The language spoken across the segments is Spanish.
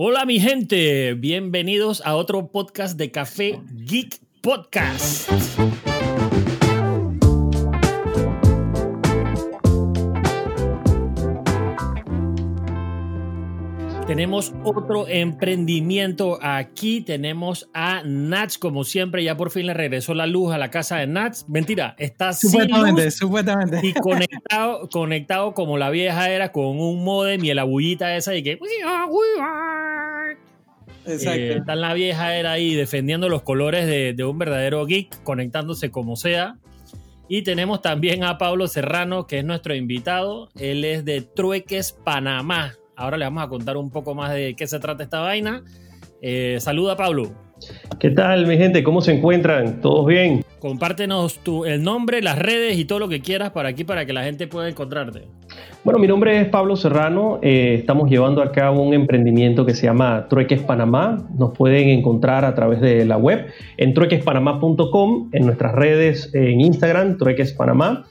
Hola mi gente, bienvenidos a otro podcast de Café Geek Podcast. Tenemos otro emprendimiento aquí. Tenemos a Nats, como siempre. Ya por fin le regresó la luz a la casa de Nats. Mentira, está supuestamente, supuestamente. Y conectado, conectado como la vieja era con un modem y la bullita esa y que. Exacto. Eh, está la vieja era ahí defendiendo los colores de, de un verdadero geek, conectándose como sea. Y tenemos también a Pablo Serrano, que es nuestro invitado. Él es de Trueques, Panamá. Ahora le vamos a contar un poco más de qué se trata esta vaina. Eh, saluda, Pablo. ¿Qué tal, mi gente? ¿Cómo se encuentran? ¿Todos bien? Compártenos tu, el nombre, las redes y todo lo que quieras para aquí para que la gente pueda encontrarte. Bueno, mi nombre es Pablo Serrano. Eh, estamos llevando a cabo un emprendimiento que se llama Trueques Panamá. Nos pueden encontrar a través de la web en truequespanamá.com, en nuestras redes en Instagram, Trueques Panamá.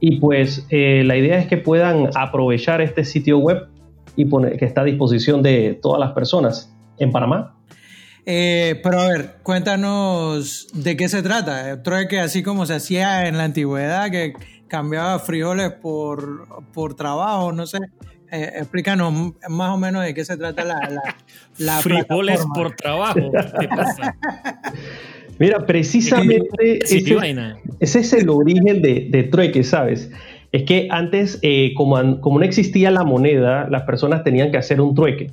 Y pues eh, la idea es que puedan aprovechar este sitio web y que está a disposición de todas las personas en Panamá. Eh, pero a ver, cuéntanos de qué se trata. Trueque así como se hacía en la antigüedad, que cambiaba frijoles por, por trabajo, no sé. Eh, explícanos más o menos de qué se trata la, la, frijoles por trabajo. ¿Qué pasa? Mira, precisamente ese, ese, es el origen de, de Trueque, ¿sabes? es que antes, eh, como, no existía la moneda, las personas tenían que hacer un trueque.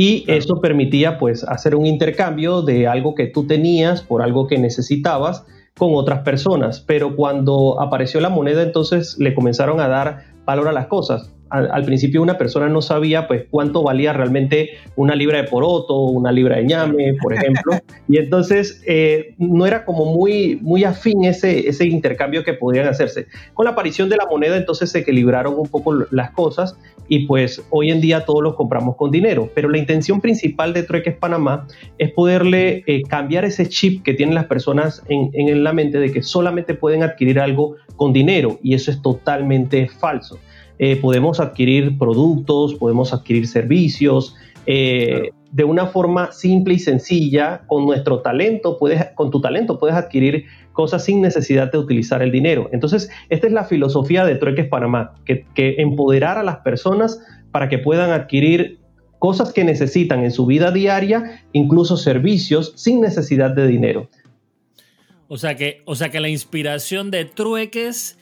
Y eso permitía pues hacer un intercambio de algo que tú tenías por algo que necesitabas con otras personas. Pero cuando apareció la moneda, entonces le comenzaron a dar valor a las cosas al, principio una persona no sabía pues cuánto valía realmente una libra de poroto, una libra de ñame, por ejemplo, y entonces eh, no era como muy, muy afín ese, ese intercambio que podían hacerse. Con la aparición de la moneda entonces se equilibraron un poco las cosas y pues hoy en día todos los compramos con dinero, pero la intención principal de Trueques Panamá es poderle eh, cambiar ese chip que tienen las personas en, en la mente de que solamente pueden adquirir algo con dinero y eso es totalmente falso. Eh, podemos adquirir productos, podemos adquirir servicios. Eh, de una forma simple y sencilla, con nuestro talento, puedes, con tu talento puedes adquirir cosas sin necesidad de utilizar el dinero. Entonces, esta es la filosofía de Trueques Panamá, que, que empoderar a las personas para que puedan adquirir cosas que necesitan en su vida diaria, incluso servicios sin necesidad de dinero. O sea que, o sea que la inspiración de Trueques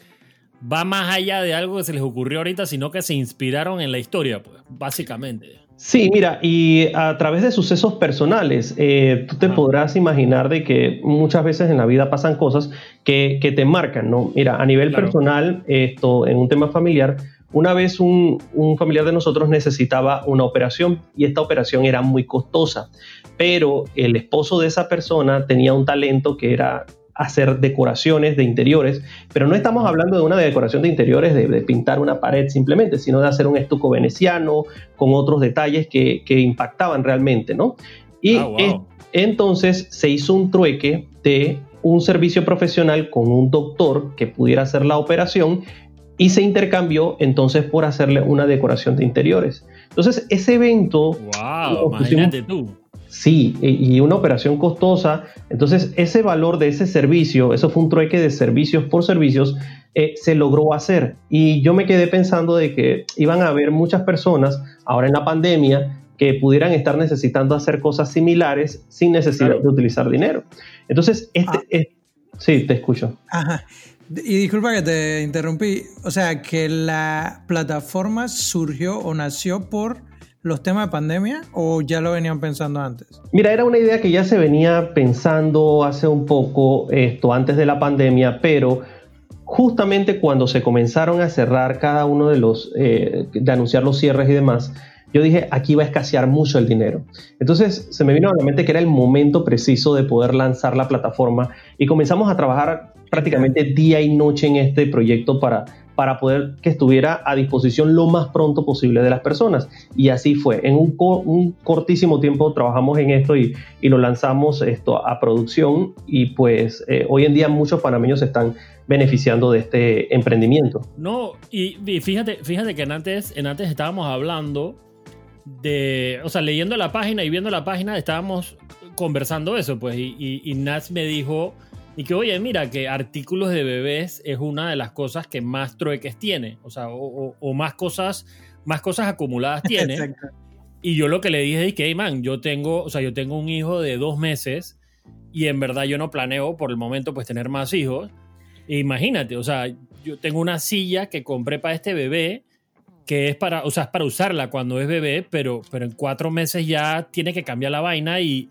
va más allá de algo que se les ocurrió ahorita, sino que se inspiraron en la historia, pues, básicamente. Sí, mira, y a través de sucesos personales, eh, tú te podrás imaginar de que muchas veces en la vida pasan cosas que, te marcan, ¿no? Mira, a nivel personal, esto, en un tema familiar, una vez un, un, familiar de nosotros necesitaba una operación y esta operación era muy costosa, pero el esposo de esa persona tenía un talento que era hacer decoraciones de interiores, pero no estamos hablando de una decoración de interiores de, pintar una pared simplemente, sino de hacer un estuco veneciano con otros detalles que, impactaban realmente, ¿no? Y ah, entonces se hizo un trueque de un servicio profesional con un doctor que pudiera hacer la operación y se intercambió entonces por hacerle una decoración de interiores. Entonces ese evento... ¡Wow! Imagínate tú Sí, y una operación costosa. Entonces, ese valor de ese servicio, eso fue un trueque de servicios por servicios, eh, se logró hacer. Y yo me quedé pensando de que iban a haber muchas personas ahora en la pandemia que pudieran estar necesitando hacer cosas similares sin necesidad de utilizar dinero. Entonces, este, ah. sí, te escucho. Ajá. Y disculpa que te interrumpí. O sea, que la plataforma surgió o nació por los temas de pandemia o ya lo venían pensando antes? Mira, era una idea que ya se venía pensando hace un poco esto antes de la pandemia, pero justamente cuando se comenzaron a cerrar cada uno de los, eh, de anunciar los cierres y demás, yo dije, aquí va a escasear mucho el dinero. Entonces se me vino a la mente que era el momento preciso de poder lanzar la plataforma y comenzamos a trabajar prácticamente día y noche en este proyecto para para poder que estuviera a disposición lo más pronto posible de las personas. Y así fue. En un, cortísimo tiempo trabajamos en esto y, lo lanzamos esto a producción y pues eh, hoy en día muchos panameños están beneficiando de este emprendimiento. No, y, fíjate, fíjate que en antes, en antes estábamos hablando de, o sea, leyendo la página y viendo la página, estábamos conversando eso, pues, y, y, Nats me dijo, y que, oye, mira, que artículos de bebés es una de las cosas que más trueques tiene, o sea, o, más cosas, más cosas acumuladas tiene. Y yo lo que le dije es que, hey, man, yo tengo, o sea, yo tengo un hijo de dos meses y en verdad yo no planeo por el momento pues tener más hijos. imagínate, o sea, yo tengo una silla que compré para este bebé que es para, o sea, es para usarla cuando es bebé, pero, pero en cuatro meses ya tiene que cambiar la vaina y,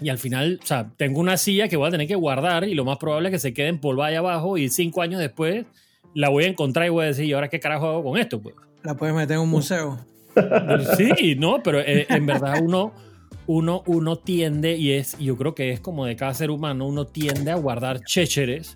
y al final, o sea, tengo una silla que voy a tener que guardar y lo más probable es que se quede en polvo ahí abajo y cinco años después la voy a encontrar y voy a decir, ¿y ahora qué carajo hago con esto? Pues? La puedes meter en un museo. Sí, no, pero eh, en verdad uno, uno, uno tiende, y es, yo creo que es como de cada ser humano, uno tiende a guardar chécheres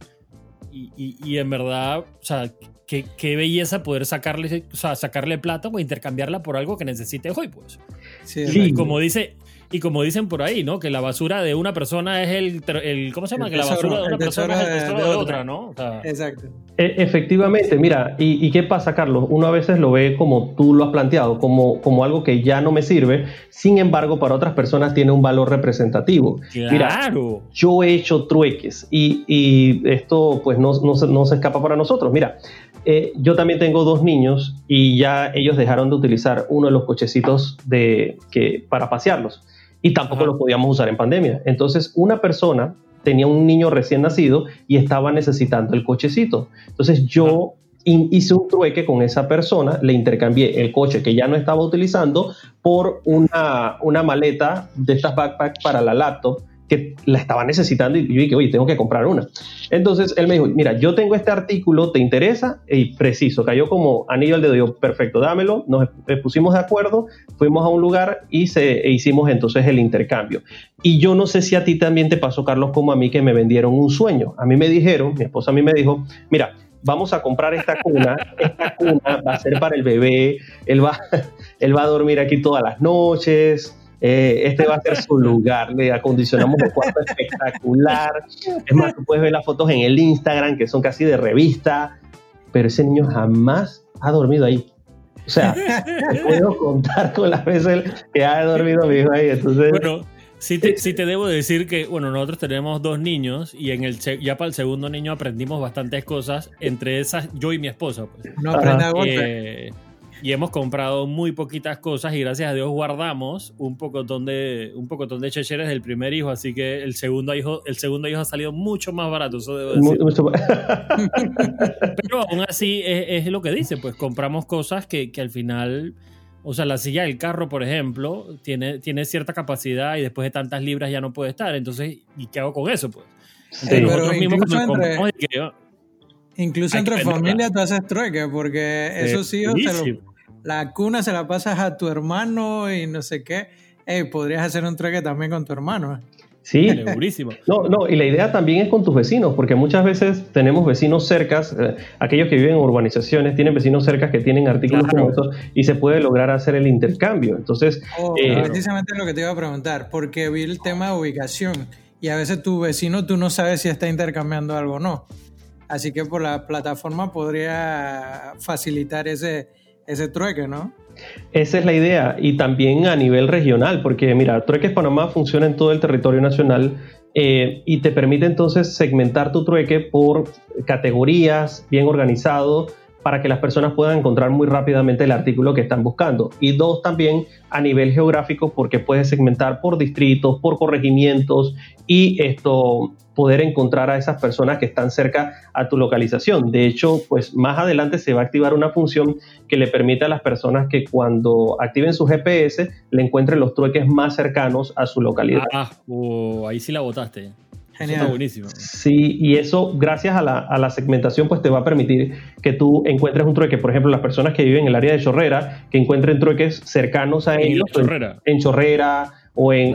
y, y, en verdad, o sea, qué, qué, belleza poder sacarle, o sea, sacarle plata o intercambiarla por algo que necesite hoy, pues. Sí, sí. como dice, y como dicen por ahí, ¿no? Que la basura de una persona es el, el ¿cómo se llama? que la basura de una persona es el tesoro de, otra, ¿no? Exacto. E, efectivamente, mira, ¿y, qué pasa, Carlos? Uno a veces lo ve como tú lo has planteado, como, como algo que ya no me sirve, sin embargo, para otras personas tiene un valor representativo. Claro. yo he hecho trueques y, y esto pues no, no, se, no se escapa para nosotros. Mira, eh, yo también tengo dos niños y ya ellos dejaron de utilizar uno de los cochecitos de, que, para pasearlos y tampoco lo podíamos usar en pandemia. Entonces, una persona tenía un niño recién nacido y estaba necesitando el cochecito. Entonces, yo hice un trueque con esa persona, le intercambié el coche que ya no estaba utilizando por una, una maleta de estas backpacks para la laptop que la estaba necesitando y yo dije, oye, tengo que comprar una. Entonces él me dijo, mira, yo tengo este artículo, ¿te interesa? Y preciso, cayó como anillo al dedo, yo, perfecto, dámelo, nos pusimos de acuerdo, fuimos a un lugar y se, e hicimos entonces el intercambio. Y yo no sé si a ti también te pasó, Carlos, como a mí, que me vendieron un sueño. A mí me dijeron, mi esposa a mí me dijo, mira, vamos a comprar esta cuna, esta cuna va a ser para el bebé, él va, él va a dormir aquí todas las noches, eh, este va a ser su lugar, le acondicionamos un cuarto espectacular. Es más, tú puedes ver las fotos en el Instagram, que son casi de revista, pero ese niño jamás ha dormido ahí. O sea, puedo contar con las veces que ha dormido mi hijo ahí. Entonces, bueno, sí te, sí te, debo decir que, bueno, nosotros tenemos dos niños y en el ya para el segundo niño aprendimos bastantes cosas, entre esas yo y mi esposa. Pues. No aprenda a y hemos comprado muy poquitas cosas y gracias a Dios guardamos un pocotón de un pocotón de checheres del primer hijo, así que el segundo hijo el segundo hijo ha salido mucho más barato, eso debo decir. Pero aún así es, lo que dice, pues compramos cosas que, que al final o sea, la silla del carro, por ejemplo, tiene, tiene cierta capacidad y después de tantas libras ya no puede estar. Entonces, ¿y qué hago con eso? Pues? nosotros mismos compramos Incluso entre familia tú haces trueque, porque esos hijos te lo, la cuna se la pasas a tu hermano y no sé qué. podrías hacer un trueque también con tu hermano. ¿eh? Sí, segurísimo. No, no, y la idea también es con tus vecinos, porque muchas veces tenemos vecinos cercas, eh, aquellos que viven en urbanizaciones tienen vecinos cercas que tienen artículos como estos y se puede lograr hacer el intercambio. Entonces, oh, eh, precisamente lo que te iba a preguntar, porque vi el tema de ubicación y a veces tu vecino tú no sabes si está intercambiando algo o no. Así que por la plataforma podría facilitar ese, ese trueque, ¿no? Esa es la idea y también a nivel regional, porque mira, Trueques Panamá funciona en todo el territorio nacional eh, y te permite entonces segmentar tu trueque por categorías, bien organizado, para que las personas puedan encontrar muy rápidamente el artículo que están buscando. Y dos, también a nivel geográfico, porque puedes segmentar por distritos, por corregimientos y esto poder encontrar a esas personas que están cerca a tu localización. De hecho, pues más adelante se va a activar una función que le permite a las personas que cuando activen su GPS le encuentren los trueques más cercanos a su localidad. Ah, oh, ahí sí la botaste. Genial. está buenísimo. Sí, y eso, gracias a la, segmentación, pues te va a permitir que tú encuentres un trueque. Por ejemplo, las personas que viven en el área de Chorrera, que encuentren trueques cercanos a ellos. Chorrera. En, Chorrera o en,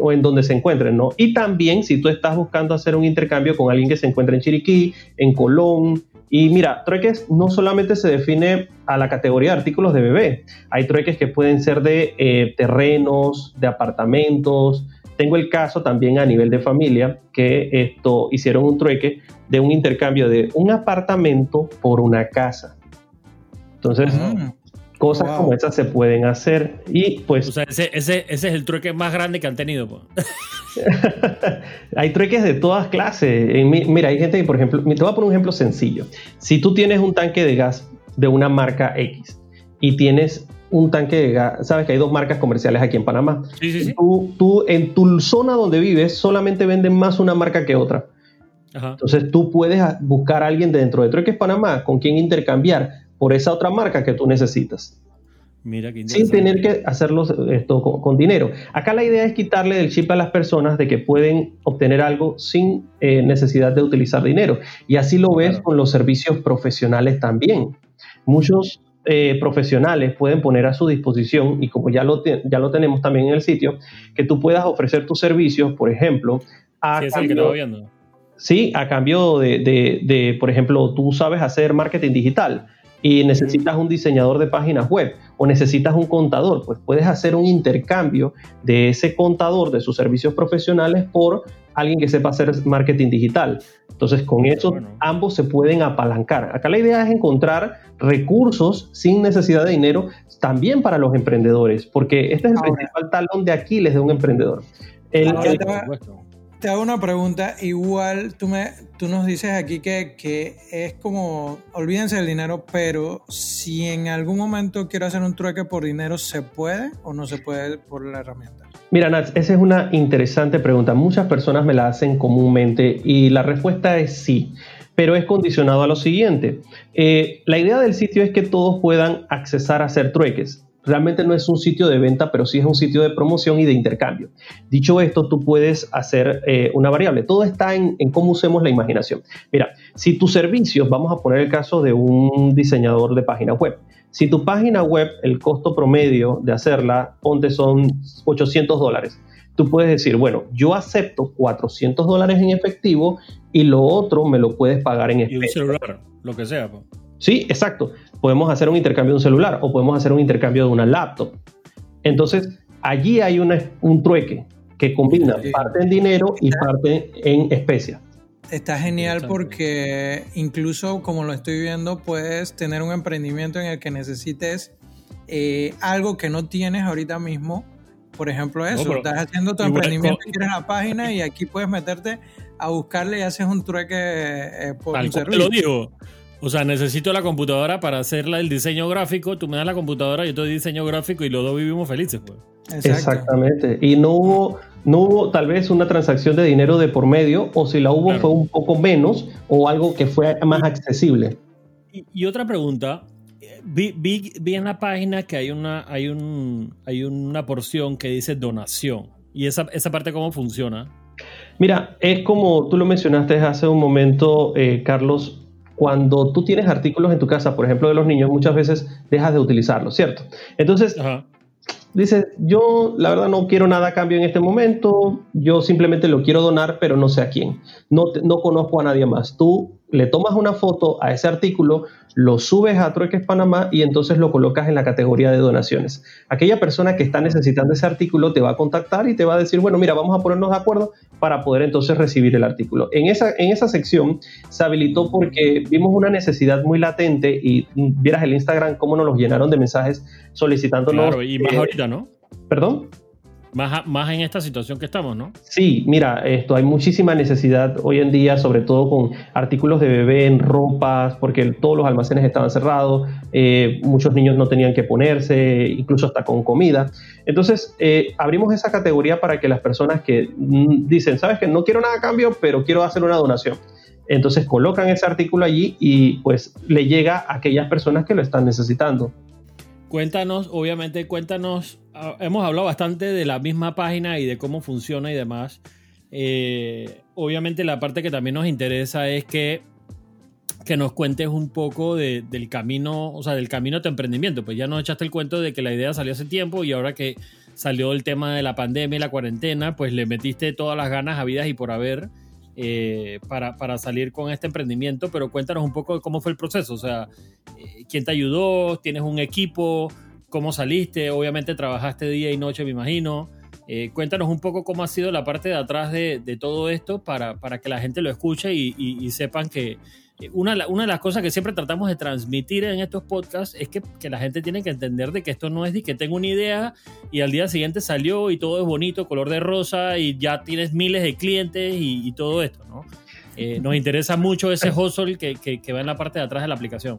o en, donde se encuentren, ¿no? Y también si tú estás buscando hacer un intercambio con alguien que se encuentra en Chiriquí, en Colón, y mira, trueques no solamente se define a la categoría de artículos de bebé, hay trueques que pueden ser de eh, terrenos, de apartamentos, tengo el caso también a nivel de familia que esto hicieron un trueque de un intercambio de un apartamento por una casa. Entonces, Cosas como esas se pueden hacer y pues... O sea, ese, ese, ese es el trueque más grande que han tenido. Hay trueques de todas clases. Mira, hay gente que, por ejemplo, te voy a poner un ejemplo sencillo. Si tú tienes un tanque de gas de una marca X y tienes un tanque de gas, sabes que hay dos marcas comerciales aquí en Panamá. Sí, sí, sí. Tú, tú, en tu zona donde vives solamente venden más una marca que otra. Entonces tú puedes buscar a alguien dentro de Trueques Panamá con quien intercambiar por esa otra marca que tú necesitas. Mira sin tener que hacerlo esto con, dinero. Acá la idea es quitarle el chip a las personas de que pueden obtener algo sin eh, necesidad de utilizar dinero. Y así lo ves con los servicios profesionales también. Muchos eh, profesionales pueden poner a su disposición, y como ya lo, ya lo tenemos también en el sitio, que tú puedas ofrecer tus servicios, por ejemplo, a cambio, sí, a cambio de, de, por ejemplo, tú sabes hacer marketing digital y necesitas un diseñador de páginas web o necesitas un contador, pues puedes hacer un intercambio de ese contador de sus servicios profesionales por alguien que sepa hacer marketing digital. Entonces, con eso ambos se pueden apalancar. Acá la idea es encontrar recursos sin necesidad de dinero también para los emprendedores, porque este es el principal talón de Aquiles de un emprendedor. El, te hago una pregunta, igual tú, me, tú nos dices aquí que, que, es como, olvídense del dinero, pero si en algún momento quiero hacer un trueque por dinero, ¿se puede o no se puede por la herramienta? Mira, Nats, esa es una interesante pregunta. Muchas personas me la hacen comúnmente y la respuesta es sí, pero es condicionado a lo siguiente. Eh, la idea del sitio es que todos puedan accesar a hacer trueques realmente no es un sitio de venta, pero sí es un sitio de promoción y de intercambio. Dicho esto, tú puedes hacer eh, una variable. Todo está en, cómo usemos la imaginación. Mira, si tus servicios, vamos a poner el caso de un diseñador de página web. Si tu página web, el costo promedio de hacerla, ponte son 800 dólares. Tú puedes decir, bueno, yo acepto 400 dólares en efectivo y lo otro me lo puedes pagar en efectivo. Y un celular, lo que sea. Sí, exacto. Podemos hacer un intercambio de un celular o podemos hacer un intercambio de una laptop. Entonces, allí hay un trueque que combina parte en dinero y parte en especia. Está genial porque incluso como lo estoy viendo, puedes tener un emprendimiento en el que necesites eh, algo que no tienes ahorita mismo. Por ejemplo, eso, estás haciendo tu emprendimiento y quieres la página y aquí puedes meterte a buscarle y haces un trueque eh, por un servicio. Te lo digo. O sea, necesito la computadora para hacer el diseño gráfico. Tú me das la computadora, yo te doy diseño gráfico y los dos vivimos felices, pues. Exactamente. Y no hubo, no hubo tal vez una transacción de dinero de por medio, o si la hubo fue un poco menos, o algo que fue más accesible. Y, otra pregunta. Vi, vi, en la página que hay una, hay, un, hay una porción que dice donación. ¿Y esa, esa parte cómo funciona? Mira, es como tú lo mencionaste hace un momento, eh, Carlos, cuando tú tienes artículos en tu casa, por ejemplo, de los niños, muchas veces dejas de utilizarlos, ¿cierto? Entonces, dices, yo la verdad no quiero nada a cambio en este momento, yo simplemente lo quiero donar, pero no sé a quién, no, no conozco a nadie más. Tú le tomas una foto a ese artículo, lo subes a Trueques Panamá y entonces lo colocas en la categoría de donaciones. Aquella persona que está necesitando ese artículo te va a contactar y te va a decir, bueno, mira, vamos a ponernos de acuerdo para poder entonces recibir el artículo. En esa, en esa sección se habilitó porque vimos una necesidad muy latente y vieras el Instagram cómo nos los llenaron de mensajes solicitándonos. Claro, y más ahorita, ¿no? ¿Perdón? Más, más en esta situación que estamos, ¿no? Sí, mira, esto hay muchísima necesidad hoy en día, sobre todo con artículos de bebé en ropas, porque todos los almacenes estaban cerrados, eh, muchos niños no tenían que ponerse, incluso hasta con comida. Entonces, eh, abrimos esa categoría para que las personas que mm, dicen, sabes que no quiero nada a cambio, pero quiero hacer una donación. Entonces colocan ese artículo allí y pues le llega a aquellas personas que lo están necesitando. Cuéntanos, obviamente, cuéntanos, ah, hemos hablado bastante de la misma página y de cómo funciona y demás. Eh, obviamente la parte que también nos interesa es que, que nos cuentes un poco del camino, o sea, del camino tu emprendimiento. Pues ya nos echaste el cuento de que la idea salió hace tiempo y ahora que salió el tema de la pandemia y la cuarentena, pues le metiste todas las ganas habidas y por haber. Eh, para, para, salir con este emprendimiento, pero cuéntanos un poco de cómo fue el proceso, o sea, eh, quién te ayudó, tienes un equipo, cómo saliste, obviamente trabajaste día y noche, me imagino. Eh, cuéntanos un poco cómo ha sido la parte de atrás de, todo esto para, para, que la gente lo escuche y, sepan que una, una, de las cosas que siempre tratamos de transmitir en estos podcasts es que, que, la gente tiene que entender de que esto no es de que tengo una idea y al día siguiente salió y todo es bonito, color de rosa y ya tienes miles de clientes y, todo esto, ¿no? Eh, nos interesa mucho ese hustle que, que, va en la parte de atrás de la aplicación.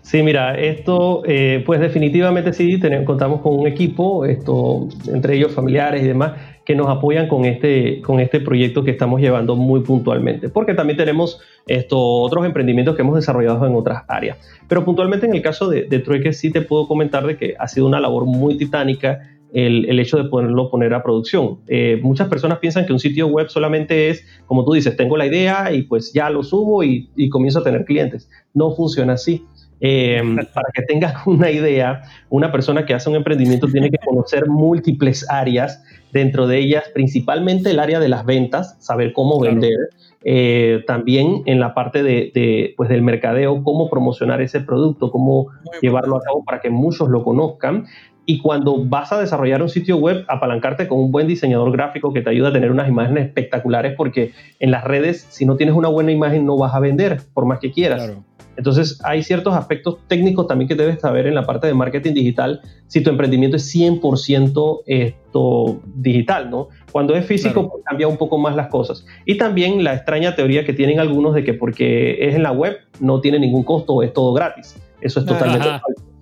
Sí, mira, esto, eh, pues definitivamente sí, contamos con un equipo, esto, entre ellos familiares y demás, que nos apoyan con este, con este proyecto que estamos llevando muy puntualmente, porque también tenemos esto, otros emprendimientos que hemos desarrollado en otras áreas. Pero puntualmente en el caso de, de Trueque sí te puedo comentar de que ha sido una labor muy titánica el, hecho de poderlo poner a producción. Eh, muchas personas piensan que un sitio web solamente es, como tú dices, tengo la idea y pues ya lo subo y, comienzo a tener clientes. No funciona así. Eh, para que tengas una idea, una persona que hace un emprendimiento tiene que conocer múltiples áreas, dentro de ellas principalmente el área de las ventas, saber cómo vender, eh, también en la parte de, pues del mercadeo, cómo promocionar ese producto, cómo llevarlo a cabo para que muchos lo conozcan. Y cuando vas a desarrollar un sitio web, apalancarte con un buen diseñador gráfico que te ayuda a tener unas imágenes espectaculares, porque en las redes, si no tienes una buena imagen, no vas a vender, por más que quieras. Entonces, hay ciertos aspectos técnicos también que debes saber en la parte de marketing digital si tu emprendimiento es 100% esto, digital, ¿no? Cuando es físico, pues, cambia un poco más las cosas. Y también la extraña teoría que tienen algunos de que porque es en la web no tiene ningún costo, es todo gratis. Eso es totalmente falso.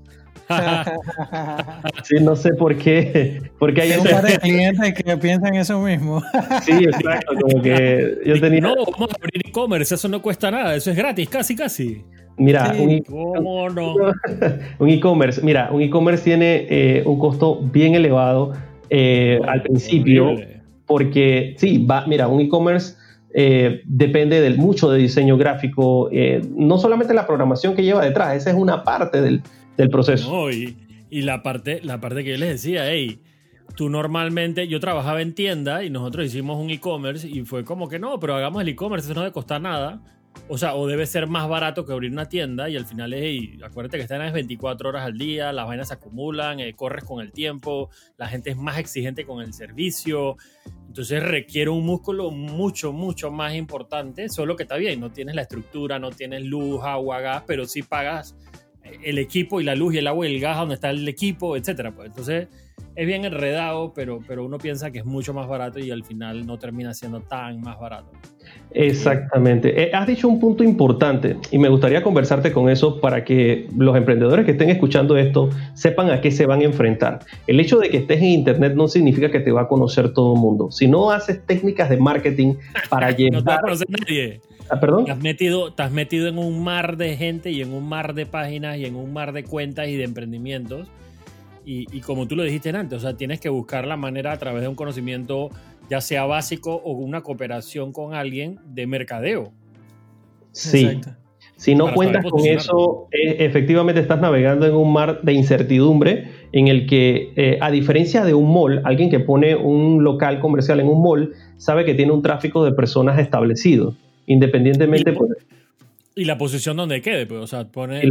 sí, no sé por qué. Porque hay un par de clientes que piensan eso mismo. sí, exacto. Como que yo tenía. No, vamos a abrir e-commerce, eso no cuesta nada, eso es gratis, casi, casi. Mira, un, e-commerce, mira, un e-commerce tiene eh, un costo bien elevado eh, al principio, porque sí, va, mira, un e-commerce eh, depende del mucho de diseño gráfico, no solamente la programación que lleva detrás, esa es una parte del, del proceso. y, la, parte, la parte que yo les decía, hey, tú normalmente, yo trabajaba en tienda y nosotros hicimos un e-commerce y fue como que no, pero hagamos el e-commerce, eso no debe costar nada. O sea, o debe ser más barato que abrir una tienda y al final es, hey, acuérdate que están es 24 horas al día, las vainas se acumulan, eh, corres con el tiempo, la gente es más exigente con el servicio, entonces requiere un músculo mucho, mucho más importante, solo que está bien, no tienes la estructura, no tienes luz, agua, gas, pero sí pagas el equipo y la luz y el agua y el gas, donde está el equipo, etcétera. Pues. Entonces es bien enredado, pero, pero uno piensa que es mucho más barato y al final no termina siendo tan más barato. Exactamente. Eh, has dicho un punto importante y me gustaría conversarte con eso para que los emprendedores que estén escuchando esto sepan a qué se van a enfrentar. El hecho de que estés en Internet no significa que te va a conocer todo el mundo. Si no haces técnicas de marketing para llevar... no te va a conocer nadie. Ah, ¿Perdón? Te has, metido, te has metido en un mar de gente y en un mar de páginas y en un mar de cuentas y de emprendimientos. Y, como tú lo dijiste antes, o sea, tienes que buscar la manera a través de un conocimiento, ya sea básico o una cooperación con alguien de mercadeo. Sí. Si no cuentas con eso, eh, efectivamente estás navegando en un mar de incertidumbre en el que, eh, a diferencia de un mall, alguien que pone un local comercial en un mall sabe que tiene un tráfico de personas establecido independientemente. Y, pues, y la posición donde quede, pues, o sea, pone,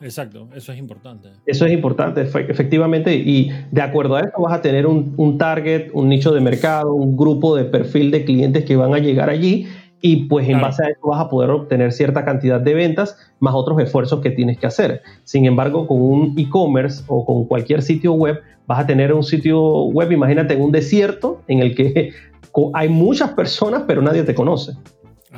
exacto, eso es importante. Eso es importante, efectivamente, y de acuerdo a eso vas a tener un, un, target, un nicho de mercado, un grupo de perfil de clientes que van a llegar allí y pues en base a eso vas a poder obtener cierta cantidad de ventas más otros esfuerzos que tienes que hacer. Sin embargo, con un e-commerce o con cualquier sitio web, vas a tener un sitio web, imagínate, en un desierto en el que hay muchas personas, pero nadie te conoce.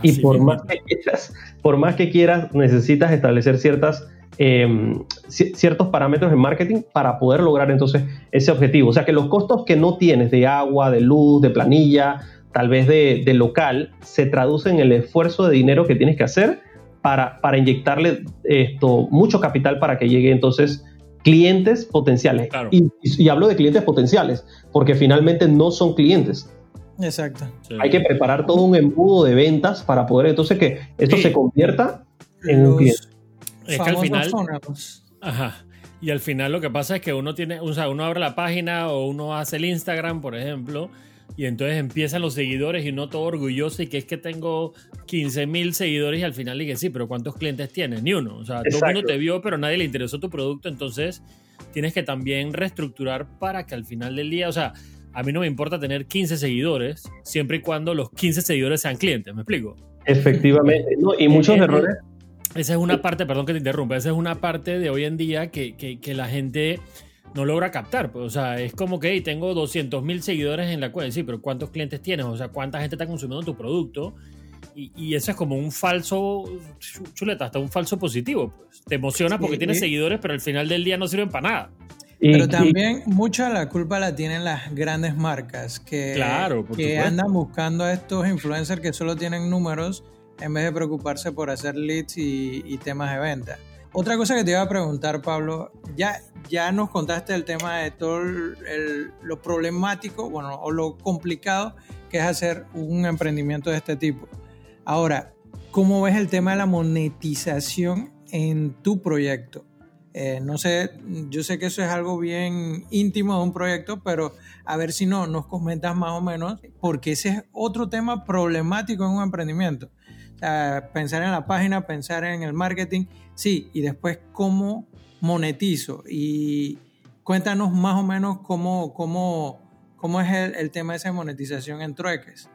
y por más, que quieras, por más que quieras, necesitas establecer ciertas, em, ciertos parámetros en marketing para poder lograr entonces ese objetivo. O sea que los costos que no tienes de agua, de luz, de planilla, tal vez de, local, se traducen en el esfuerzo de dinero que tienes que hacer para, para inyectarle esto, mucho capital para que llegue entonces clientes potenciales. y, hablo de clientes potenciales, porque finalmente no son clientes, Exacto. Hay que preparar todo un embudo de ventas para poder entonces que esto se convierta en un cliente. Es que al final. Ajá. Y al final lo que pasa es que uno tiene, o sea, uno abre la página o uno hace el Instagram, por ejemplo, y entonces empiezan los seguidores y uno todo orgulloso y que es que tengo 15 mil seguidores y al final dije, sí, pero ¿cuántos clientes tienes? Ni uno. O sea, todo el mundo te vio, pero nadie le interesó tu producto, entonces tienes que también reestructurar para que al final del día, o sea, a mí no me importa tener 15 seguidores, siempre y cuando los 15 seguidores sean clientes, ¿me explico? Efectivamente, y muchos eh, eh, errores. Esa es una parte, perdón que te interrumpa, esa es una parte de hoy en día que, que, la gente no logra captar. Pues, o sea, es como que tengo 200 mil seguidores en la cuenta, sí, pero ¿cuántos clientes tienes? O sea, ¿cuánta gente está consumiendo tu producto? Y, eso es como un falso, chuleta, hasta un falso positivo. Pues. Te emociona porque tienes seguidores, pero al final del día no sirven para nada. Pero también mucha la culpa la tienen las grandes marcas que, que andan buscando a estos influencers que solo tienen números en vez de preocuparse por hacer leads y, temas de venta. Otra cosa que te iba a preguntar, Pablo, ya, ya nos contaste el tema de todo lo problemático, bueno, o lo complicado que es hacer un emprendimiento de este tipo. Ahora, ¿cómo ves el tema de la monetización en tu proyecto? Eh, no sé, yo sé que eso es algo bien íntimo de un proyecto, pero a ver si no nos comentas más o menos, porque ese es otro tema problemático en un emprendimiento. pensar en la página, pensar en el marketing, sí, y después cómo monetizo. Y cuéntanos más o menos cómo, cómo, cómo es el, tema de esa monetización en trueques.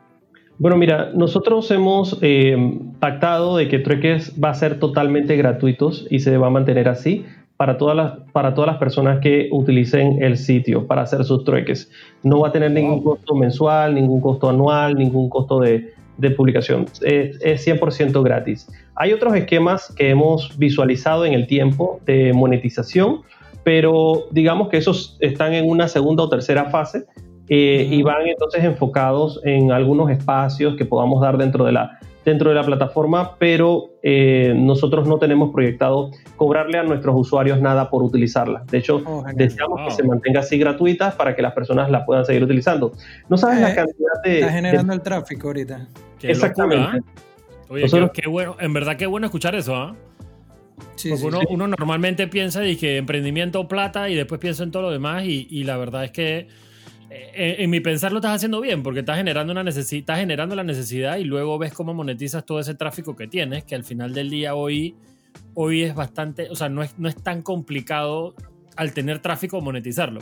Bueno, mira, nosotros hemos eh, pactado de que trueques va a ser totalmente gratuitos y se va a mantener así para todas las, para todas las personas que utilicen el sitio para hacer sus trueques. No va a tener ningún costo mensual, ningún costo anual, ningún costo de, publicación. Es, es 100% gratis. Hay otros esquemas que hemos visualizado en el tiempo de monetización, pero digamos que esos están en una segunda o tercera fase eh, y van entonces enfocados en algunos espacios que podamos dar dentro de la, dentro de la plataforma, pero eh, nosotros no tenemos proyectado cobrarle a nuestros usuarios nada por utilizarla. De hecho, oh, deseamos que se mantenga así gratuita para que las personas la puedan seguir utilizando. No sabes la eh, cantidad de... Está generando el tráfico ahorita. Exactamente. Oye, qué, bueno, en verdad qué bueno escuchar eso, ¿ah? Porque uno, uno, normalmente piensa que emprendimiento plata y después piensa en todo lo demás y, y la verdad es que eh, en, mi pensar lo estás haciendo bien porque estás generando, una estás generando la necesidad y luego ves cómo monetizas todo ese tráfico que tienes, que al final del día hoy, hoy es bastante, o sea, no es, no es tan complicado al tener tráfico monetizarlo.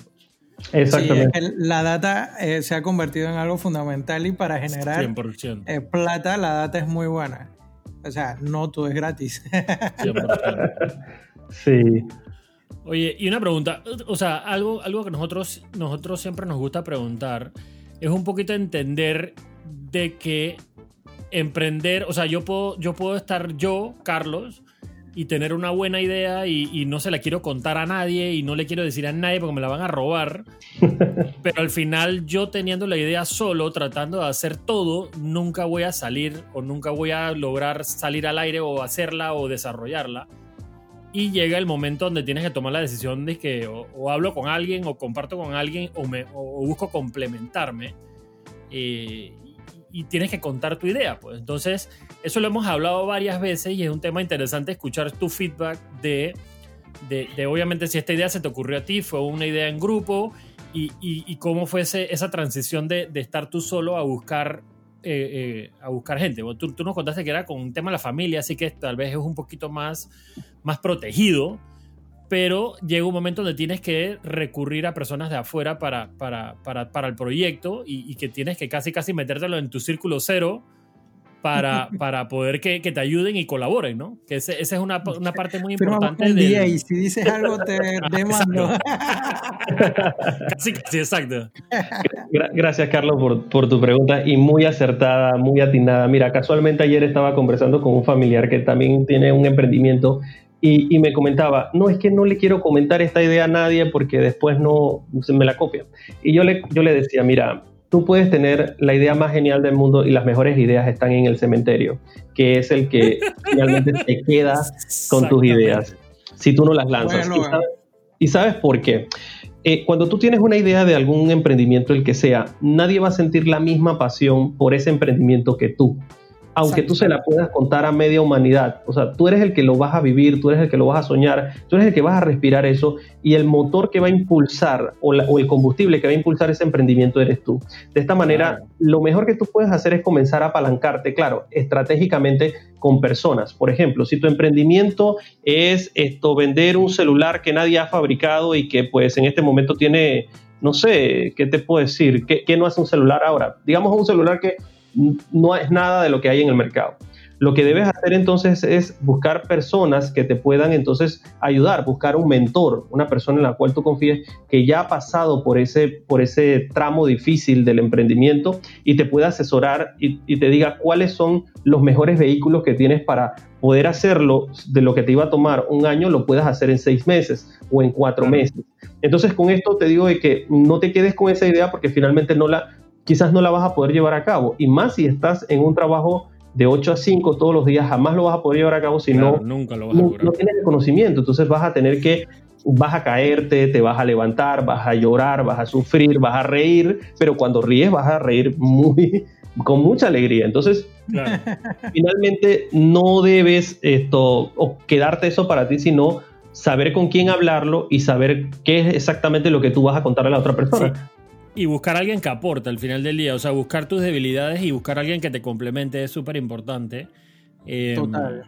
Exactamente. la data eh, se ha convertido en algo fundamental y para generar eh, plata la data es muy buena. O sea, no todo es gratis. sí. Oye, y una pregunta, o sea, algo, algo que nosotros, nosotros siempre nos gusta preguntar es un poquito entender de que emprender, o sea, yo puedo, yo puedo estar yo, Carlos, y tener una buena idea y, no se la quiero contar a nadie y no le quiero decir a nadie porque me la van a robar. Pero al final yo teniendo la idea solo, tratando de hacer todo, nunca voy a salir o nunca voy a lograr salir al aire o hacerla o desarrollarla y llega el momento donde tienes que tomar la decisión de que o, hablo con alguien o comparto con alguien o, me, busco complementarme eh, y, tienes que contar tu idea. Pues. Entonces, eso lo hemos hablado varias veces y es un tema interesante escuchar tu feedback de, de, obviamente si esta idea se te ocurrió a ti, fue una idea en grupo y, y, cómo fue esa transición de, de estar tú solo a buscar eh, eh, a buscar gente. Tú, tú, nos contaste que era con un tema de la familia, así que tal vez es un poquito más, más protegido, pero llega un momento donde tienes que recurrir a personas de afuera para, para, para, para el proyecto y, y, que tienes que casi casi metértelo en tu círculo cero para, para poder que, que, te ayuden y colaboren, ¿no? Que esa es una, una, parte muy importante. Un día y si dices algo te demando. casi, casi, exacto. Gracias, Carlos, por, por, tu pregunta y muy acertada, muy atinada. Mira, casualmente ayer estaba conversando con un familiar que también tiene un emprendimiento y, y, me comentaba, no, es que no le quiero comentar esta idea a nadie porque después no se me la copia. Y yo le, yo le decía, mira, tú puedes tener la idea más genial del mundo y las mejores ideas están en el cementerio, que es el que finalmente te queda con tus ideas, si tú no las lanzas. y, sabes, por qué? Eh, cuando tú tienes una idea de algún emprendimiento, el que sea, nadie va a sentir la misma pasión por ese emprendimiento que tú aunque tú se la puedas contar a media humanidad. O sea, tú eres el que lo vas a vivir, tú eres el que lo vas a soñar, tú eres el que vas a respirar eso y el motor que va a impulsar o, el combustible que va a impulsar ese emprendimiento eres tú. De esta manera, lo mejor que tú puedes hacer es comenzar a apalancarte, claro, estratégicamente con personas. Por ejemplo, si tu emprendimiento es esto, vender un celular que nadie ha fabricado y que pues en este momento tiene no sé, ¿qué te puedo decir? ¿Qué, ¿Qué, no hace un celular ahora? Digamos un celular que no es nada de lo que hay en el mercado. Lo que debes hacer entonces es buscar personas que te puedan entonces ayudar, buscar un mentor, una persona en la cual tú confíes que ya ha pasado por ese, por ese tramo difícil del emprendimiento y te pueda asesorar y, te diga cuáles son los mejores vehículos que tienes para poder hacerlo de lo que te iba a tomar un año, lo puedas hacer en seis meses o en cuatro meses. Entonces con esto te digo de que no te quedes con esa idea porque finalmente no la, quizás no la vas a poder llevar a cabo. Y más si estás en un trabajo de 8 a 5 todos los días, jamás lo vas a poder llevar a cabo si no, nunca lo no, tienes el conocimiento. Entonces vas a tener que, vas a caerte, te vas a levantar, vas a llorar, vas a sufrir, vas a reír, pero cuando ríes vas a reír muy, con mucha alegría. Entonces, finalmente no debes esto, o quedarte eso para ti, sino saber con quién hablarlo y saber qué es exactamente lo que tú vas a contarle a la otra persona. Y buscar a alguien que aporte al final del día, o sea, buscar tus debilidades y buscar a alguien que te complemente es súper importante. Em, Total.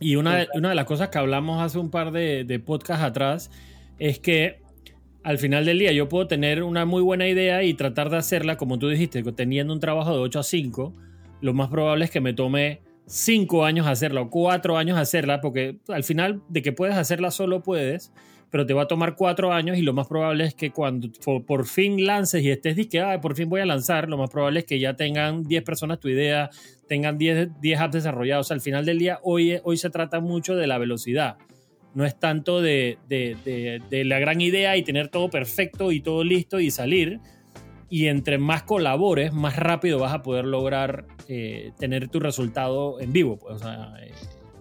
Y una, De, una de las cosas que hablamos hace un par de, de podcasts atrás es que al final del día yo puedo tener una muy buena idea y tratar de hacerla, como tú dijiste, teniendo un trabajo de 8 a 5, lo más probable es que me tome 5 años hacerla o 4 años hacerla, porque al final de que puedes hacerla solo puedes, pero te va a tomar cuatro años y lo más probable es que cuando por, fin lances y estés que por fin voy a lanzar, lo más probable es que ya tengan 10 personas tu idea, tengan 10, 10 apps desarrollados. al final del día, hoy, hoy se trata mucho de la velocidad. No es tanto de, de, de, la gran idea y tener todo perfecto y todo listo y salir. Y entre más colabores, más rápido vas a poder lograr eh, tener tu resultado en vivo. Pues, eh,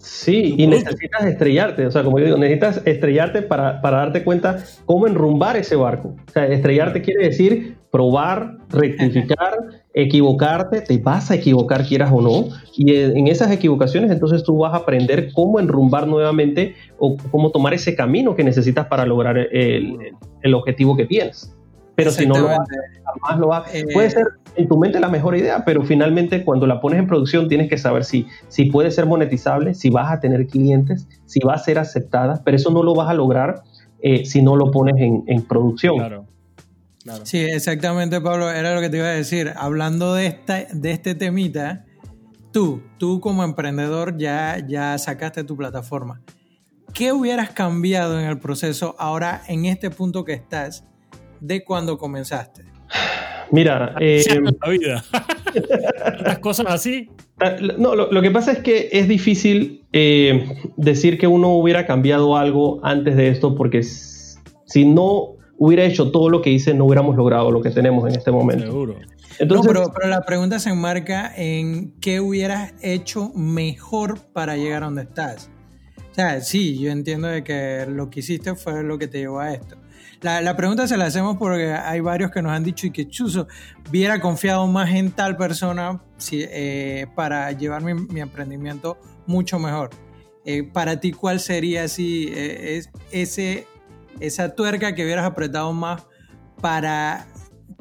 Sí, y necesitas estrellarte, o sea, como yo digo, necesitas estrellarte para, para, darte cuenta cómo enrumbar ese barco. O sea, estrellarte quiere decir probar, rectificar, equivocarte, te vas a equivocar quieras o no, y en esas equivocaciones entonces tú vas a aprender cómo enrumbar nuevamente o cómo tomar ese camino que necesitas para lograr el, el objetivo que tienes. Pero si no lo haces, jamás lo haces. Puede ser en tu mente la mejor idea, pero finalmente cuando la pones en producción tienes que saber si, si puede ser monetizable, si vas a tener clientes, si va a ser aceptada, pero eso no lo vas a lograr eh, si no lo pones en, en producción. Claro. Sí, exactamente, Pablo, era lo que te iba a decir. Hablando de, esta, de este temita, tú, tú como emprendedor ya, ya sacaste tu plataforma. ¿Qué hubieras cambiado en el proceso ahora en este punto que estás de cuando comenzaste? Mira, eh, la vida. Las cosas así. Ah, no, lo, que pasa es que es difícil eh, decir que uno hubiera cambiado algo antes de esto, porque si no hubiera hecho todo lo que hice, no hubiéramos logrado lo que tenemos en este momento. Seguro. Entonces, pero, pero, la pregunta se enmarca en qué hubieras hecho mejor para llegar a donde estás. O sea, sí, yo entiendo de que lo que hiciste fue lo que te llevó a esto. La, pregunta se la hacemos porque hay varios que nos han dicho y que Chuzo hubiera confiado más en tal persona eh, para llevar mi, emprendimiento mucho mejor. Eh, para ti, ¿cuál sería si eh, es, ese, esa tuerca que hubieras apretado más para,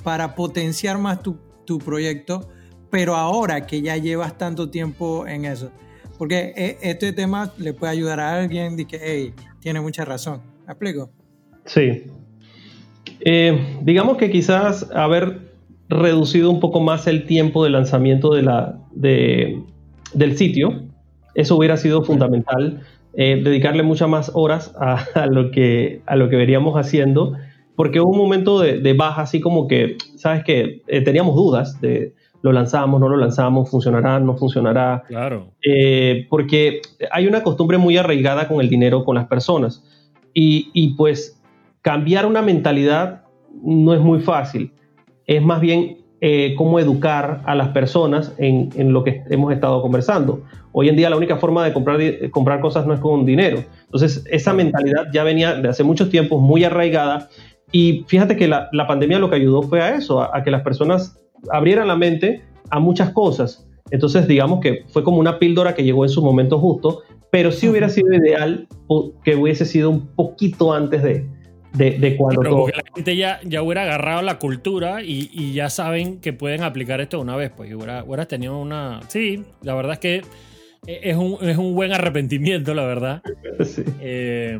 para potenciar más tu, tu proyecto, pero ahora que ya llevas tanto tiempo en eso? Porque este tema le puede ayudar a alguien de que, hey, tiene mucha razón. ¿Me explico? Sí, eh, digamos que quizás haber reducido un poco más el tiempo de lanzamiento de la, del sitio, eso hubiera sido fundamental. Eh, dedicarle muchas más horas a, lo que, a lo que veríamos haciendo, porque hubo un momento de, baja, así como que, ¿sabes que eh, teníamos dudas de lo lanzamos, no lo lanzamos, funcionará, no funcionará. Claro. porque hay una costumbre muy arraigada con el dinero, con las personas. Y, y pues cambiar una mentalidad no es muy fácil. Es más bien eh, cómo educar a las personas en, lo que hemos estado conversando. Hoy en día la única forma de comprar, comprar cosas no es con dinero. Entonces esa mentalidad ya venía de hace muchos tiempos muy arraigada y fíjate que la, pandemia lo que ayudó fue a eso, a, que las personas abrieran la mente a muchas cosas. Entonces digamos que fue como una píldora que llegó en su momento justo, pero sí hubiera sido ideal que hubiese sido un poquito antes de, de, cuando todo... la gente ya, ya hubiera agarrado la cultura y, ya saben que pueden aplicar esto una vez, pues hubiera, hubieras tenido una... Sí, la verdad es que es un, es un buen arrepentimiento, la verdad. Eh,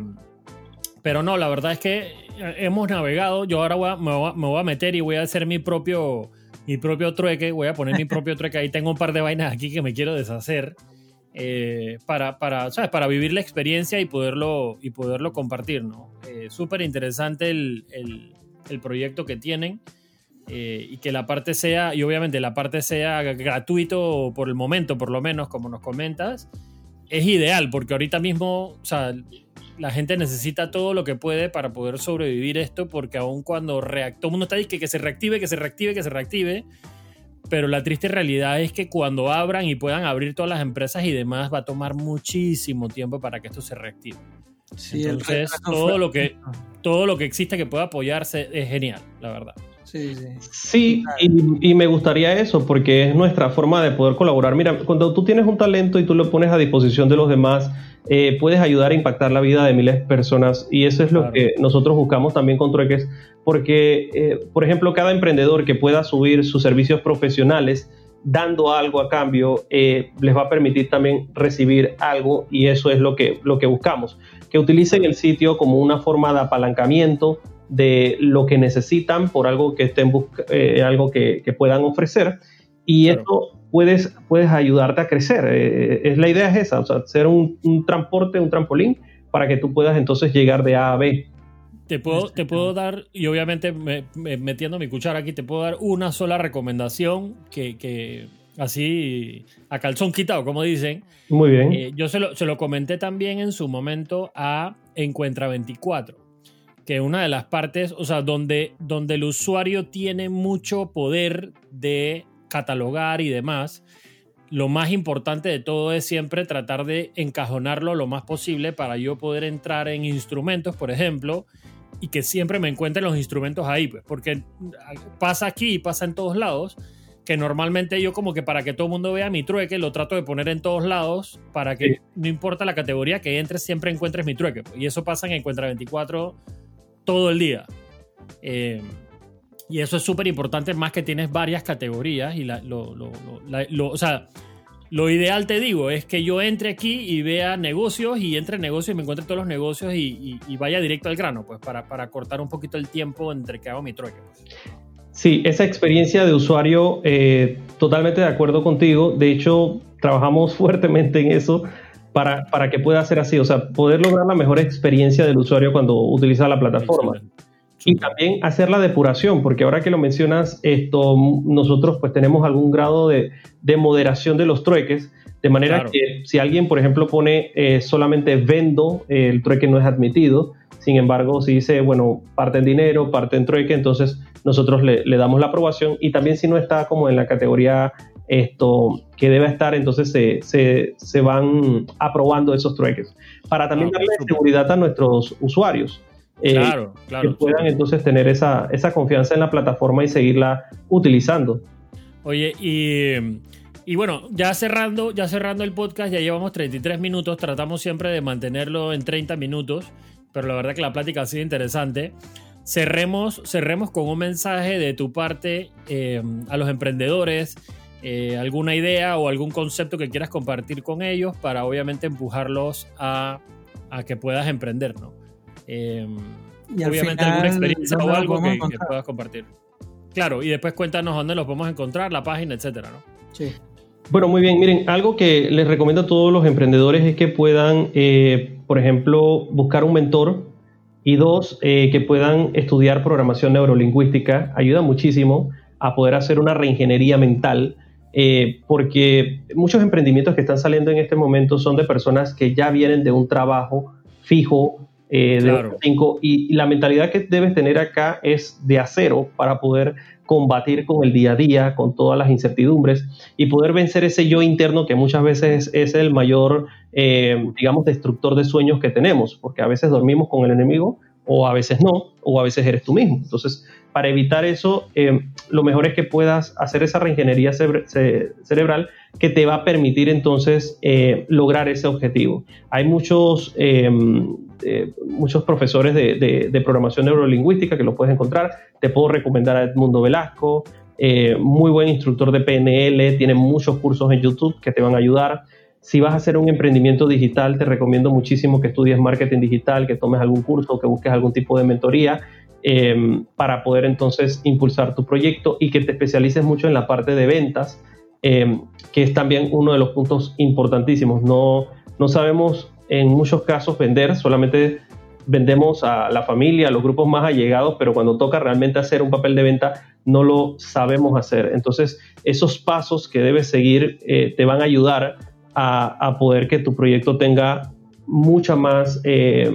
pero no, la verdad es que hemos navegado, yo ahora me, voy a, meter y voy a hacer mi propio, mi propio trueque, voy a poner mi propio trueque, ahí tengo un par de vainas aquí que me quiero deshacer. Eh, para, para, ¿sabes? para vivir la experiencia y poderlo, y poderlo compartir. ¿no? Eh, Súper interesante el, el, proyecto que tienen eh, y que la parte sea, y obviamente la parte sea gratuito por el momento, por lo menos, como nos comentas, es ideal, porque ahorita mismo, o sea, la gente necesita todo lo que puede para poder sobrevivir esto, porque aun cuando reactó, mundo está diciendo que, que se reactive, que se reactive, que se reactive, pero la triste realidad es que cuando abran y puedan abrir todas las empresas y demás, va a tomar muchísimo tiempo para que esto se reactive. Entonces, todo lo, que, todo lo que existe que pueda apoyarse es genial, la verdad. Sí, sí. sí y, me gustaría eso, porque es nuestra forma de poder colaborar. Mira, cuando tú tienes un talento y tú lo pones a disposición de los demás, eh, puedes ayudar a impactar la vida de miles de personas. Y eso es lo que nosotros buscamos también con Trueques, porque, eh, por ejemplo, cada emprendedor que pueda subir sus servicios profesionales dando algo a cambio, eh, les va a permitir también recibir algo y eso es lo que, lo que buscamos. Que utilicen el sitio como una forma de apalancamiento de lo que necesitan por algo que estén eh, algo que, puedan ofrecer y esto puedes, puedes ayudarte a crecer. Eh, es la idea es esa, o sea, ser un, transporte, un trampolín para que tú puedas entonces llegar de A a B. Te puedo, te puedo dar, y obviamente metiendo mi cuchara aquí, te puedo dar una sola recomendación que, así a calzón quitado, como dicen. Muy bien. Eh, yo se lo, se lo comenté también en su momento a Encuentra 24 que una de las partes, o sea, donde, donde el usuario tiene mucho poder de catalogar y demás, lo más importante de todo es siempre tratar de encajonarlo lo más posible para yo poder entrar en instrumentos, por ejemplo, y que siempre me encuentren los instrumentos ahí, pues, porque pasa aquí y pasa en todos lados, que normalmente yo como que para que todo el mundo vea mi trueque, lo trato de poner en todos lados para que no importa la categoría que entres, siempre encuentres mi trueque. Pues, y eso pasa en Encuentra 24 todo el día. Eh, y eso es súper importante, más que tienes varias categorías. Y lo, o sea, lo ideal, te digo, es que yo entre aquí y vea negocios y entre negocios y me encuentre todos los negocios y, vaya directo al grano, pues para, para, cortar un poquito el tiempo entre que hago mi trueque. Pues. Sí, esa experiencia de usuario, eh, totalmente de acuerdo contigo. De hecho, trabajamos fuertemente en eso para, para que pueda ser así, o sea, poder lograr la mejor experiencia del usuario cuando utiliza la plataforma. Y también hacer la depuración, porque ahora que lo mencionas, esto, nosotros pues tenemos algún grado de, de moderación de los trueques, de manera que si alguien, por ejemplo, pone eh, solamente vendo, el trueque no es admitido. Sin embargo, si dice, bueno, parte en dinero, parte en trueque, entonces nosotros le, le, damos la aprobación. Y también si no está como en la categoría esto que debe estar, entonces se, se, van aprobando esos trueques. Para también ah, darle seguridad a nuestros usuarios. Eh, claro, claro. Que puedan entonces tener esa, esa confianza en la plataforma y seguirla utilizando. Oye, y, y, bueno, ya cerrando, ya cerrando el podcast, ya llevamos 33 minutos, tratamos siempre de mantenerlo en 30 minutos, pero la verdad que la plática ha sido interesante. Cerremos, cerremos con un mensaje de tu parte eh, a los emprendedores, eh, alguna idea o algún concepto que quieras compartir con ellos para obviamente empujarlos a, a que puedas emprender, ¿no? Eh, obviamente alguna experiencia o algo que, puedas compartir. Claro, y después cuéntanos dónde los podemos encontrar, la página, etcétera, ¿no? Sí. Bueno, muy bien. Miren, algo que les recomiendo a todos los emprendedores es que puedan, eh, por ejemplo, buscar un mentor y dos, que puedan estudiar programación neurolingüística. Ayuda muchísimo a poder hacer una reingeniería mental eh, porque muchos emprendimientos que están saliendo en este momento son de personas que ya vienen de un trabajo fijo, eh, de cinco, y, la mentalidad que debes tener acá es de acero para poder combatir con el día a día, con todas las incertidumbres y poder vencer ese yo interno que muchas veces es, el mayor, eh, digamos, destructor de sueños que tenemos, porque a veces dormimos con el enemigo o a veces no, o a veces eres tú mismo. Entonces, para evitar eso, eh, lo mejor es que puedas hacer esa reingeniería cerebral que te va a permitir entonces eh, lograr ese objetivo. Hay muchos, em, eh, muchos profesores de, programación neurolingüística que lo puedes encontrar. Te puedo recomendar a Edmundo Velasco, muy buen instructor de PNL, tiene muchos cursos en YouTube que te van a ayudar. Si vas a hacer un emprendimiento digital, te recomiendo muchísimo que estudies marketing digital, que tomes algún curso, que busques algún tipo de mentoría em, para poder entonces impulsar tu proyecto y que te especialices mucho en la parte de ventas, em, que es también uno de los puntos importantísimos. No, no sabemos en muchos casos vender, solamente vendemos a la familia, a los grupos más allegados, pero cuando toca realmente hacer un papel de venta, no lo sabemos hacer. Entonces, esos pasos que debes seguir eh, te van a ayudar a, poder que tu proyecto tenga mucha más eh,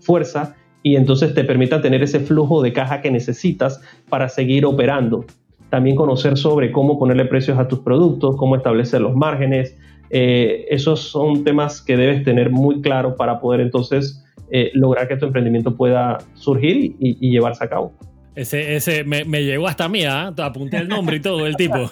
fuerza y entonces te permita tener ese flujo de caja que necesitas para seguir operando. También conocer sobre cómo ponerle precios a tus productos, cómo establecer los márgenes. Eh, esos son temas que debes tener muy claro para poder entonces eh, lograr que tu emprendimiento pueda surgir y, llevarse a cabo. Ese, ese me, llegó hasta mí, ¿ah? apunté el nombre y todo, el tipo.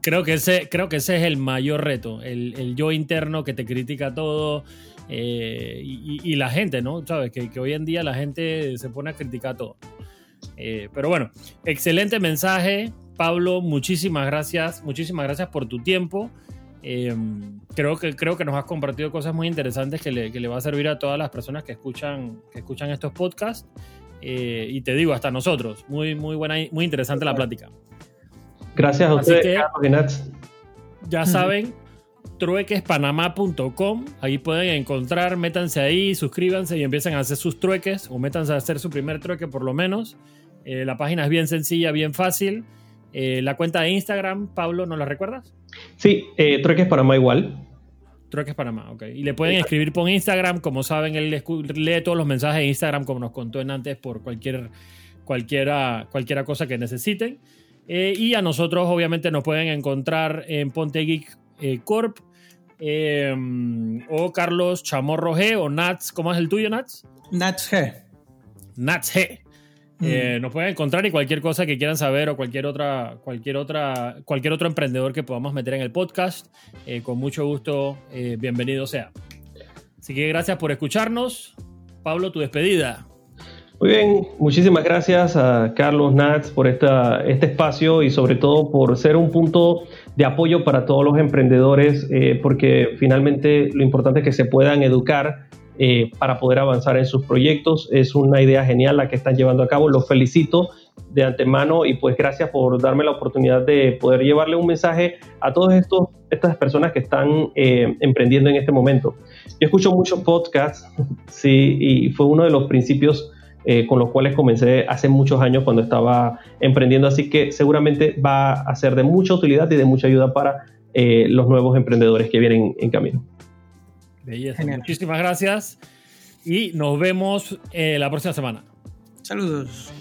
creo, que ese, creo que ese es el mayor reto, el, yo interno que te critica todo eh, y, la gente, ¿no? Sabes, que, hoy en día la gente se pone a criticar todo. Eh, pero bueno, excelente mensaje, Pablo, muchísimas gracias, muchísimas gracias por tu tiempo. Em, creo, que, creo que nos has compartido cosas muy interesantes que le, que le, va a servir a todas las personas que escuchan, que escuchan estos podcasts. Eh, y te digo, hasta nosotros. Muy, muy buena, muy interesante la plática. Gracias a ustedes, Carlos Ya saben, truequespanamá.com. Ahí pueden encontrar, métanse ahí, suscríbanse y empiecen a hacer sus trueques o métanse a hacer su primer trueque por lo menos. Eh, la página es bien sencilla, bien fácil. Eh, la cuenta de Instagram, Pablo, ¿no la recuerdas? Sí, eh, Trueques Panamá igual. Trueques Panamá, ok. Y le pueden escribir por Instagram, como saben, él lee todos los mensajes de Instagram, como nos contó en antes, por cualquier, cualquiera, cualquiera cosa que necesiten. Eh, y a nosotros, obviamente, nos pueden encontrar en Ponte Geek eh, Corp. o Carlos Chamorro G o Nats, ¿cómo es el tuyo, Nats? Nats G. Nats G. Eh, mm. nos pueden encontrar y cualquier cosa que quieran saber o cualquier otra, cualquier otra, cualquier otro emprendedor que podamos meter en el podcast, eh, con mucho gusto, eh, bienvenido sea. Así que gracias por escucharnos. Pablo, tu despedida. Muy bien, muchísimas gracias a Carlos Nats por esta, este espacio y sobre todo por ser un punto de apoyo para todos los emprendedores, porque finalmente lo importante es que se puedan educar eh, para poder avanzar en sus proyectos. Es una idea genial la que están llevando a cabo. Los felicito de antemano y pues gracias por darme la oportunidad de poder llevarle un mensaje a todas estas personas que están eh, emprendiendo en este momento. Yo escucho muchos podcasts, sí, y fue uno de los principios eh, con los cuales comencé hace muchos años cuando estaba emprendiendo, así que seguramente va a ser de mucha utilidad y de mucha ayuda para los nuevos emprendedores que vienen en camino. Muchísimas gracias y nos vemos eh, la próxima semana. Saludos.